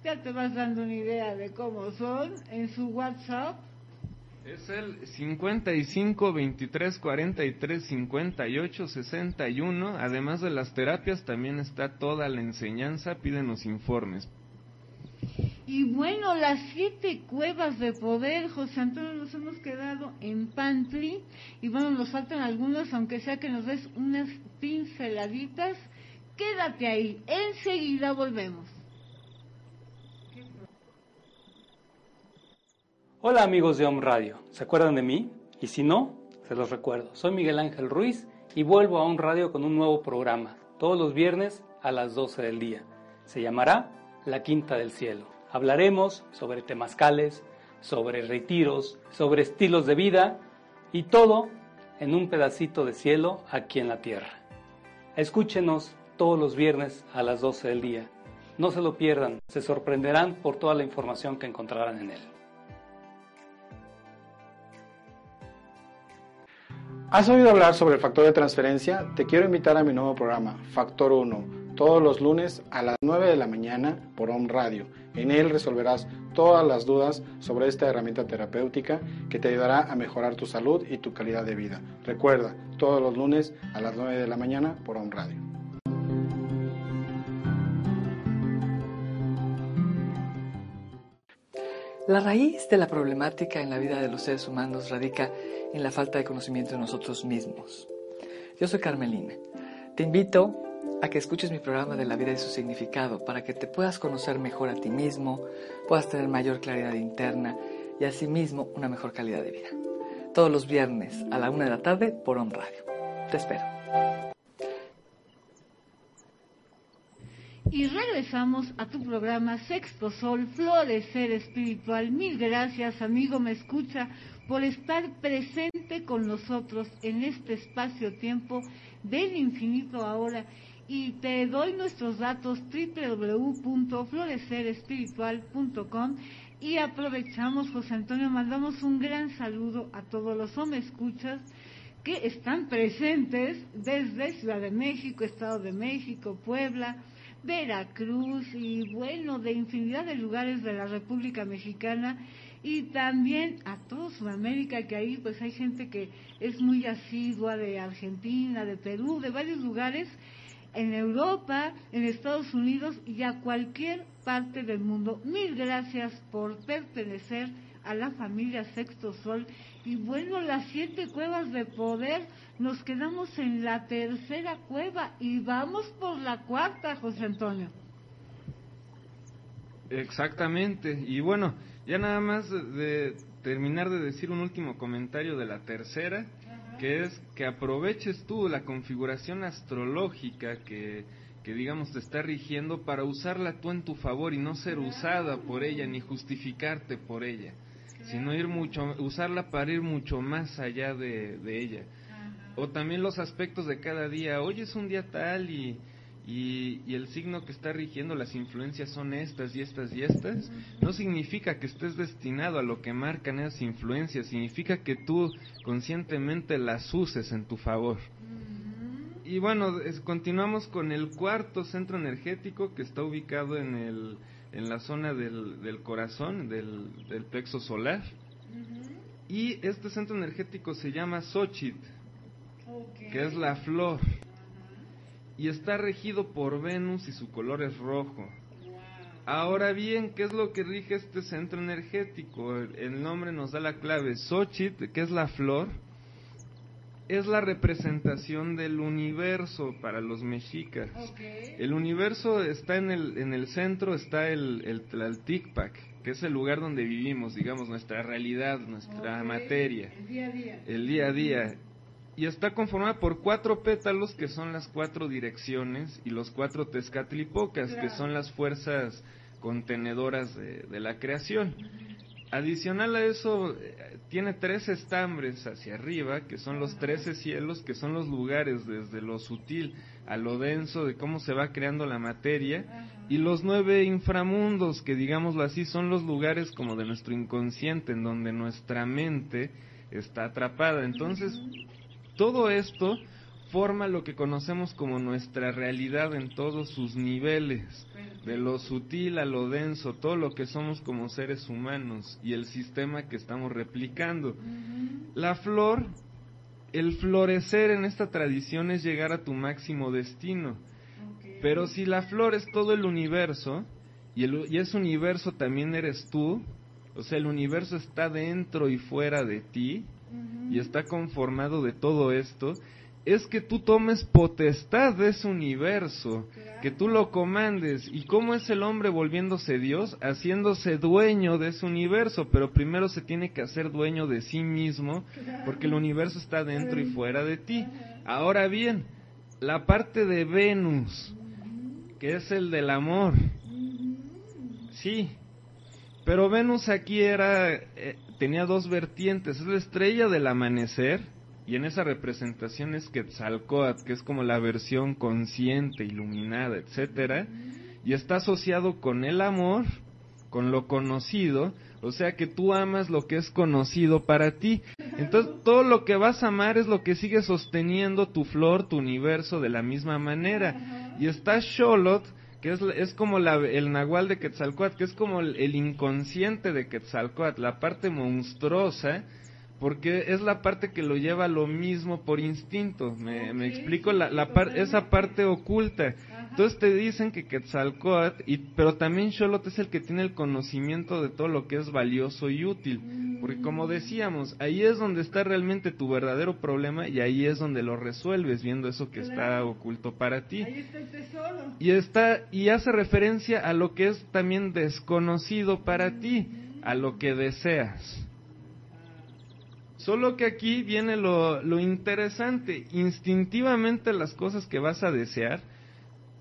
ya te vas dando una idea de cómo son en su WhatsApp. Es el 55 23 43 58 61. Además de las terapias, también está toda la enseñanza. Pídenos informes. Y bueno, las siete cuevas de poder, José Antonio, nos hemos quedado en Pantry. Y bueno, nos faltan algunos, aunque sea que nos des unas pinceladitas. Quédate ahí, enseguida volvemos. Hola amigos de Home Radio, ¿se acuerdan de mí? Y si no, se los recuerdo. Soy Miguel Ángel Ruiz y vuelvo a Home Radio con un nuevo programa, todos los viernes a las 12 del día. Se llamará La Quinta del Cielo. Hablaremos sobre temazcales, sobre retiros, sobre estilos de vida y todo en un pedacito de cielo aquí en la tierra. Escúchenos todos los viernes a las 12 del día. No se lo pierdan, se sorprenderán por toda la información que encontrarán en él. ¿Has oído hablar sobre el factor de transferencia? Te quiero invitar a mi nuevo programa, Factor 1, todos los lunes a las 9 de la mañana por Home Radio. En él resolverás todas las dudas sobre esta herramienta terapéutica que te ayudará a mejorar tu salud y tu calidad de vida. Recuerda, todos los lunes a las 9 de la mañana por Home Radio. La raíz de la problemática en la vida de los seres humanos radica en la falta de conocimiento de nosotros mismos. Yo soy Carmelina. Te invito a que escuches mi programa de la vida y su significado para que te puedas conocer mejor a ti mismo, puedas tener mayor claridad interna y asimismo una mejor calidad de vida. Todos los viernes a la una de la tarde por On Radio. Te espero. Y regresamos a tu programa Sexto Sol, Florecer Espiritual. Mil gracias, amigo, me escucha, por estar presente con nosotros en este espacio-tiempo del infinito ahora. Y te doy nuestros datos www.florecerespiritual.com y aprovechamos, José Antonio, mandamos un gran saludo a todos los hombres escuchas que están presentes desde Ciudad de México, Estado de México, Puebla, Veracruz y bueno, de infinidad de lugares de la República Mexicana y también a toda Sudamérica, que ahí pues hay gente que es muy asidua de Argentina, de Perú, de varios lugares, en Europa, en Estados Unidos y a cualquier parte del mundo. Mil gracias por pertenecer a la familia Sexto Sol. Y bueno, las siete cuevas de poder nos quedamos en la tercera cueva y vamos por la cuarta, José Antonio. Exactamente. Y bueno, ya nada más de terminar de decir un último comentario de la tercera, que es que aproveches tú la configuración astrológica que, que digamos te está rigiendo para usarla tú en tu favor y no ser usada por ella ni justificarte por ella, sino ir mucho, usarla para ir mucho más allá de, de ella o también los aspectos de cada día. Hoy es un día tal y, y, el signo que está rigiendo las influencias son estas y estas y estas. No significa que estés destinado a lo que marcan esas influencias, significa que tú conscientemente las uses en tu favor. Y bueno, continuamos con el cuarto centro energético que está ubicado en, el, en la zona del, del corazón, del, del plexo solar. Y este centro energético se llama Xochitl que es la flor. Y está regido por Venus y su color es rojo. Ahora bien, ¿qué es lo que rige este centro energético? El nombre nos da la clave. Xochitl, que es la flor, es la representación del universo para los mexicas. El universo está en el, en el centro, está el, el Tlalticpac, que es el lugar donde vivimos, digamos, nuestra realidad, nuestra materia. El día a día. El día a día y está conformada por cuatro pétalos que son las cuatro direcciones y los cuatro tezcatlipocas que son las fuerzas contenedoras de, la creación. Adicional a eso, eh, tiene tres estambres hacia arriba, que son los trece cielos, que son los lugares desde lo sutil a lo denso de cómo se va creando la materia, y los nueve inframundos, que digámoslo así, son los lugares como de nuestro inconsciente, en donde nuestra mente está atrapada. Entonces, todo esto forma lo que conocemos como nuestra realidad en todos sus niveles, de lo sutil a lo denso, todo lo que somos como seres humanos y el sistema que estamos replicando. La flor, el florecer en esta tradición es llegar a tu máximo destino. Pero si la flor es todo el universo, y, el, y ese universo también eres tú, o sea, el universo está dentro y fuera de ti, y está conformado de todo esto, es que tú tomes potestad de ese universo, que tú lo comandes. ¿Y cómo es el hombre volviéndose Dios? Haciéndose dueño de ese universo, pero primero se tiene que hacer dueño de sí mismo, porque el universo está dentro y fuera de ti. Ahora bien, la parte de Venus, que es el del amor, sí, pero Venus aquí era, eh, tenía dos vertientes, es la estrella del amanecer, y en esa representación es Quetzalcoatl, que es como la versión consciente, iluminada, etcétera, y está asociado con el amor, con lo conocido, o sea que tú amas lo que es conocido para ti. Entonces todo lo que vas a amar es lo que sigue sosteniendo tu flor, tu universo de la misma manera. Y está Sholot, que es, es como la, el nahual de Quetzalcoatl, que es como el, inconsciente de Quetzalcoatl, la parte monstruosa, porque es la parte que lo lleva a lo mismo por instinto. Me, me explico la, la esa parte oculta. Entonces te dicen que Quetzalcoatl, y, pero también Xolotl es el que tiene el conocimiento de todo lo que es valioso y útil. Porque como decíamos, ahí es donde está realmente tu verdadero problema y ahí es donde lo resuelves viendo eso que está oculto para ti. Ahí está el tesoro. Y está y hace referencia a lo que es también desconocido para ti, a lo que deseas. Solo que aquí viene lo, lo interesante, instintivamente las cosas que vas a desear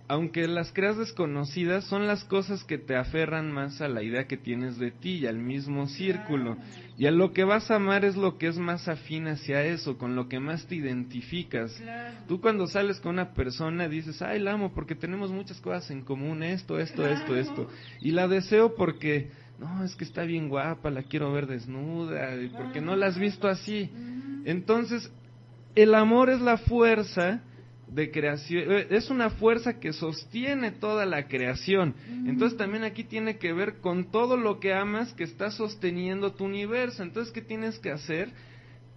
aunque las creas desconocidas son las cosas que te aferran más a la idea que tienes de ti y al mismo círculo. Y a lo que vas a amar es lo que es más afín hacia eso, con lo que más te identificas. Tú cuando sales con una persona dices, ay, la amo porque tenemos muchas cosas en común, esto, esto, esto, esto. Y la deseo porque, no, es que está bien guapa, la quiero ver desnuda, porque no la has visto así. Entonces, el amor es la fuerza de creación, eh, es una fuerza que sostiene toda la creación. Entonces también aquí tiene que ver con todo lo que amas que está sosteniendo tu universo. Entonces, ¿qué tienes que hacer?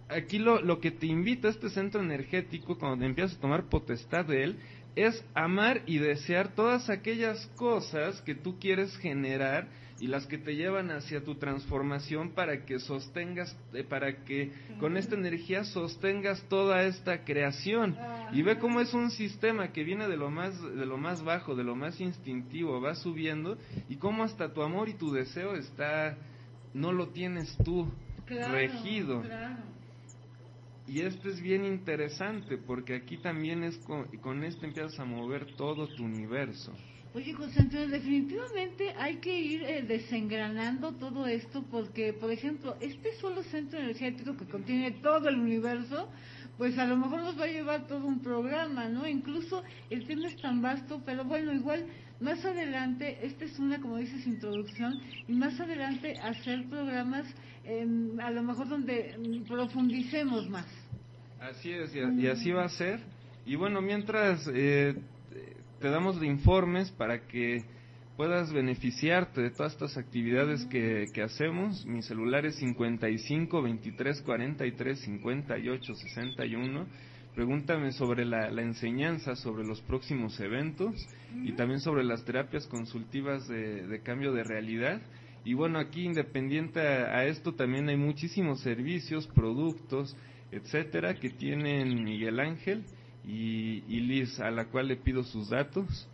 Aquí lo, lo que te invita a este centro energético, cuando empiezas a tomar potestad de él, es amar y desear todas aquellas cosas que tú quieres generar y las que te llevan hacia tu transformación para que sostengas, eh, para que con esta energía sostengas toda esta creación. Y ve cómo es un sistema que viene de lo más, de lo más bajo, de lo más instintivo, va subiendo y cómo hasta tu amor y tu deseo está, no lo tienes tú regido. Y esto es bien interesante porque aquí también es con, con esto empiezas a mover todo tu universo. Oye, José definitivamente hay que ir eh, desengranando todo esto porque, por ejemplo, este solo centro energético que contiene todo el universo, pues a lo mejor nos va a llevar todo un programa, ¿no? Incluso el tema es tan vasto, pero bueno, igual más adelante, esta es una, como dices, introducción, y más adelante hacer programas em, a lo mejor donde mm, profundicemos más. Así es, y, así va a ser. Y bueno, mientras... Eh, te damos de informes para que puedas beneficiarte de todas estas actividades que, que hacemos. Mi celular es 55 23 43 58 61. Pregúntame sobre la, la enseñanza, sobre los próximos eventos y también sobre las terapias consultivas de, de cambio de realidad. Y bueno, aquí independiente a, a, esto también hay muchísimos servicios, productos, etcétera, que tienen Miguel Ángel y, Liz, a la cual le pido sus datos.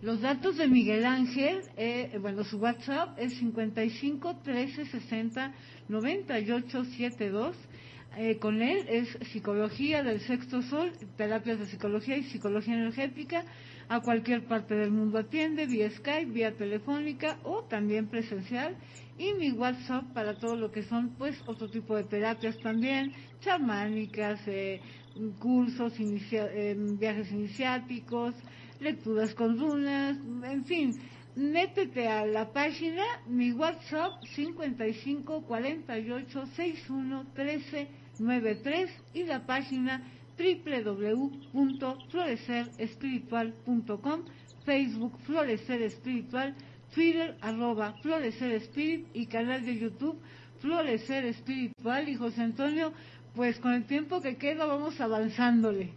Los datos de Miguel Ángel, eh, bueno, su WhatsApp es 55 13 60 98 72. Eh, con él es psicología del sexto sol, terapias de psicología y psicología energética. A cualquier parte del mundo atiende, vía Skype, vía telefónica o también presencial. Y mi WhatsApp para todo lo que son, pues, otro tipo de terapias también, chamánicas, eh, cursos, viajes iniciáticos, lecturas con runas, en fin, métete a la página, mi WhatsApp 55 48 61 13 93 y la página www.florecerespiritual.com, Facebook Florecer Espiritual, Twitter arroba Florecer Spirit y canal de YouTube Florecer Espiritual. Y José Antonio pues con el tiempo que queda vamos avanzándole.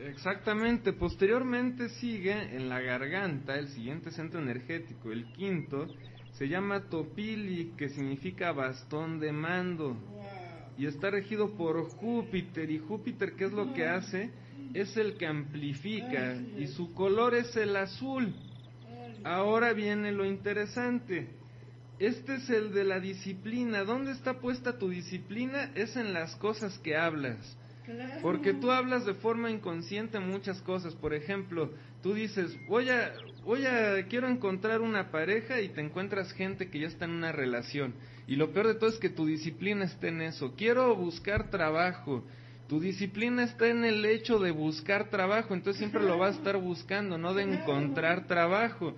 Exactamente, posteriormente sigue en la garganta el siguiente centro energético, el quinto, se llama Topili, que significa bastón de mando, y está regido por Júpiter, y Júpiter, ¿qué es lo que hace? Es el que amplifica, y su color es el azul. Ahora viene lo interesante, este es el de la disciplina. ¿Dónde está puesta tu disciplina? Es en las cosas que hablas. Porque tú hablas de forma inconsciente muchas cosas. Por ejemplo, tú dices, voy a, voy a, quiero encontrar una pareja y te encuentras gente que ya está en una relación. Y lo peor de todo es que tu disciplina está en eso. Quiero buscar trabajo. Tu disciplina está en el hecho de buscar trabajo, entonces siempre lo vas a estar buscando, no de encontrar trabajo.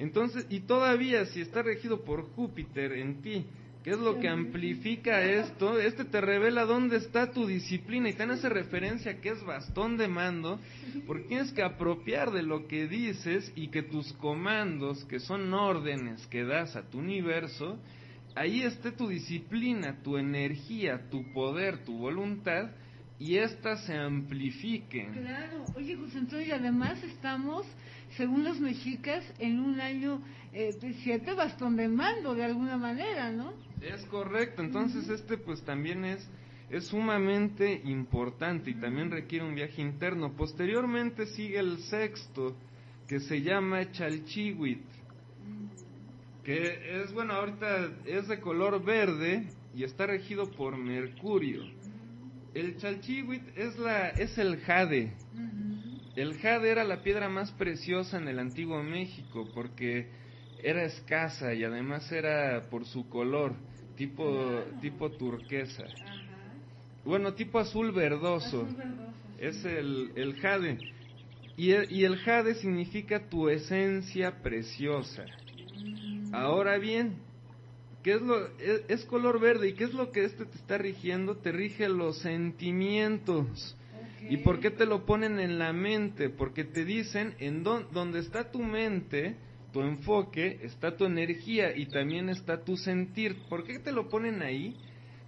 Entonces, y todavía si está regido por Júpiter en ti, ¿qué es lo que amplifica esto? Este te revela dónde está tu disciplina y te hace referencia que es bastón de mando, porque tienes que apropiar de lo que dices y que tus comandos, que son órdenes que das a tu universo, ahí esté tu disciplina, tu energía, tu poder, tu voluntad, y éstas se amplifiquen. Claro, oye José Antonio, y además estamos, según los mexicas, en un año eh, de siete bastón de mando, de alguna manera, ¿no? Es correcto, entonces este pues también es, es sumamente importante y también requiere un viaje interno. Posteriormente sigue el sexto, que se llama Chalchihuit, que es, bueno, ahorita es de color verde y está regido por Mercurio. El Chalchihuit es, la, es el jade. El jade era la piedra más preciosa en el antiguo México porque era escasa y además era por su color, tipo, tipo turquesa. Bueno, tipo azul verdoso. Es el, el jade. Y el, y el jade significa tu esencia preciosa. Ahora bien, ¿qué es lo es, es, color verde y qué es lo que este te está rigiendo? Te rige los sentimientos. ¿Y por qué te lo ponen en la mente? Porque te dicen en don, donde está tu mente, tu enfoque, está tu energía y también está tu sentir. ¿Por qué te lo ponen ahí?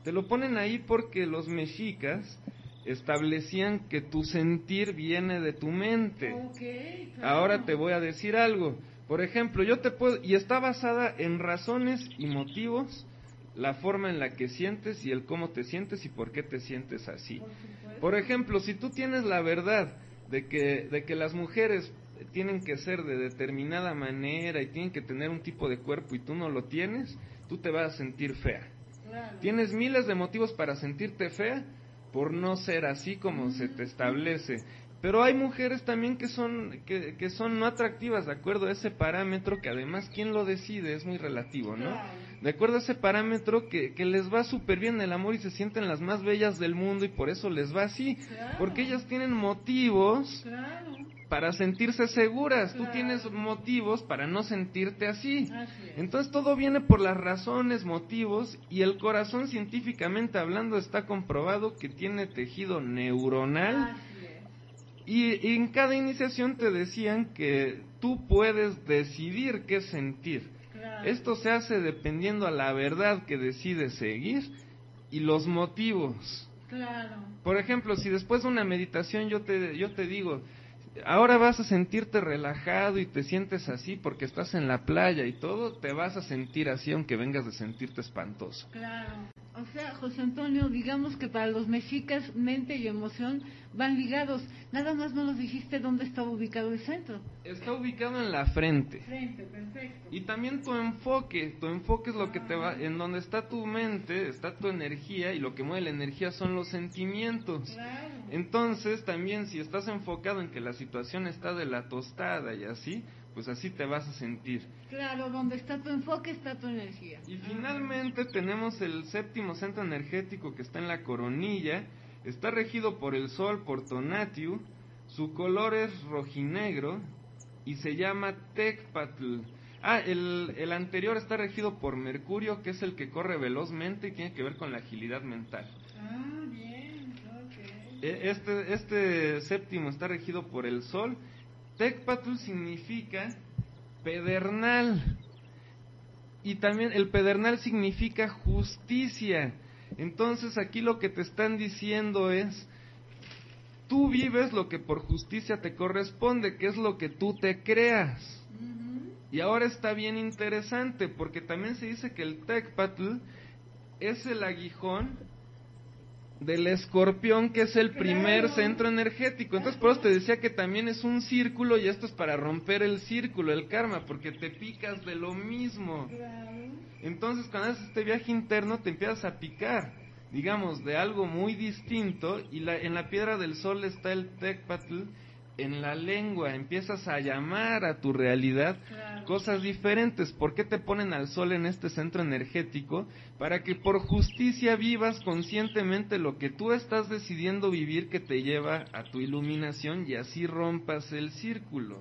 Te lo ponen ahí porque los mexicas establecían que tu sentir viene de tu mente. Okay, claro. Ahora te voy a decir algo. Por ejemplo, yo te puedo, y está basada en razones y motivos, la forma en la que sientes y el cómo te sientes y por qué te sientes así. Por, por ejemplo, si tú tienes la verdad de que, de que las mujeres tienen que ser de determinada manera y tienen que tener un tipo de cuerpo y tú no lo tienes, tú te vas a sentir fea. Claro. Tienes miles de motivos para sentirte fea por no ser así como se te establece. Pero hay mujeres también que son, que, que, son no atractivas de acuerdo a ese parámetro que además quien lo decide es muy relativo, ¿no? De acuerdo a ese parámetro que, que les va súper bien el amor y se sienten las más bellas del mundo y por eso les va así. Claro. Porque ellas tienen motivos claro. para sentirse seguras. Claro. Tú tienes motivos para no sentirte así. así es. Entonces todo viene por las razones, motivos y el corazón científicamente hablando está comprobado que tiene tejido neuronal. Y, y, en cada iniciación te decían que tú puedes decidir qué sentir. Esto se hace dependiendo a la verdad que decides seguir y los motivos. Claro. Por ejemplo, si después de una meditación yo te, yo te digo, ahora vas a sentirte relajado y te sientes así porque estás en la playa y todo, te vas a sentir así aunque vengas de sentirte espantoso. Claro. O sea, José Antonio, digamos que para los mexicas mente y emoción van ligados. Nada más no nos dijiste dónde estaba ubicado el centro. Está ubicado en la frente. Frente, perfecto. Y también tu enfoque, tu enfoque es lo que te va, en donde está tu mente, está tu energía y lo que mueve la energía son los sentimientos. Claro. Entonces, también si estás enfocado en que la situación está de la tostada y así, pues así te vas a sentir. Claro, donde está tu enfoque está tu energía. Y finalmente tenemos el séptimo centro energético que está en la coronilla, está regido por el sol, por Tonatiuh, su color es rojinegro y se llama Tecpatl. Ah, el, el anterior está regido por Mercurio, que es el que corre velozmente y tiene que ver con la agilidad mental. Ah, bien, ok. Este, este séptimo está regido por el sol Tecpatl significa pedernal. Y también el pedernal significa justicia. Entonces aquí lo que te están diciendo es, tú vives lo que por justicia te corresponde, que es lo que tú te creas. Uh -huh. Y ahora está bien interesante, porque también se dice que el Tecpatl es el aguijón del escorpión, que es el primer claro. centro energético. Entonces, por eso te decía que también es un círculo y esto es para romper el círculo, el karma, porque te picas de lo mismo. Claro. Entonces, cuando haces este viaje interno, te empiezas a picar, digamos, de algo muy distinto, y la, en la piedra del sol está el Tecpatl, en la lengua, empiezas a llamar a tu realidad claro. cosas diferentes. ¿Por qué te ponen al sol en este centro energético? Para que por justicia vivas conscientemente lo que tú estás decidiendo vivir que te lleva a tu iluminación y así rompas el círculo.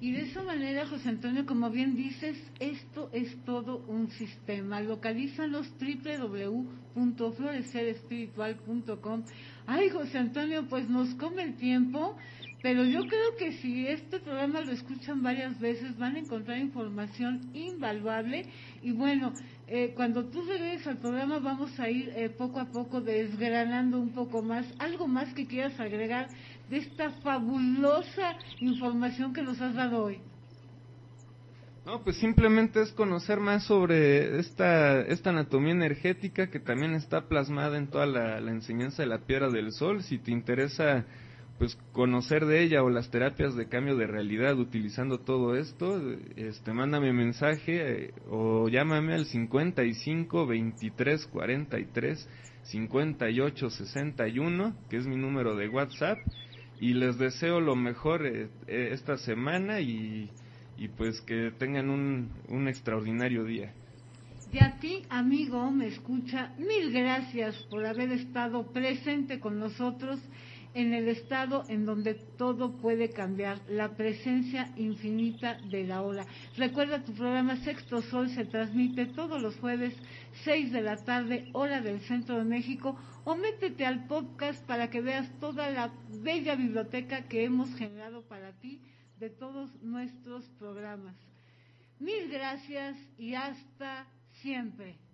Y de esa manera, José Antonio, como bien dices, esto es todo un sistema. Localízalos www.florecerespiritual.com. Ay, José Antonio, pues nos come el tiempo, pero yo creo que si este programa lo escuchan varias veces van a encontrar información invaluable Y bueno, eh, cuando tú regreses al programa vamos a ir eh, poco a poco desgranando un poco más. ¿Algo más que quieras agregar de esta fabulosa información que nos has dado hoy? No, pues simplemente es conocer más sobre esta, esta anatomía energética que también está plasmada en toda la, la enseñanza de la piedra del sol. Si te interesa pues conocer de ella o las terapias de cambio de realidad utilizando todo esto, este mándame mensaje eh, o llámame al 55 23 43 58 61, que es mi número de WhatsApp y les deseo lo mejor eh, eh, esta semana y, y, pues que tengan un, un extraordinario día. Y a ti, amigo, me escucha, mil gracias por haber estado presente con nosotros en el estado en donde todo puede cambiar, la presencia infinita de la ola. Recuerda, tu programa Sexto Sol se transmite todos los jueves, 6 de la tarde, hora del centro de México, o métete al podcast para que veas toda la bella biblioteca que hemos generado para ti de todos nuestros programas. Mil gracias y hasta siempre.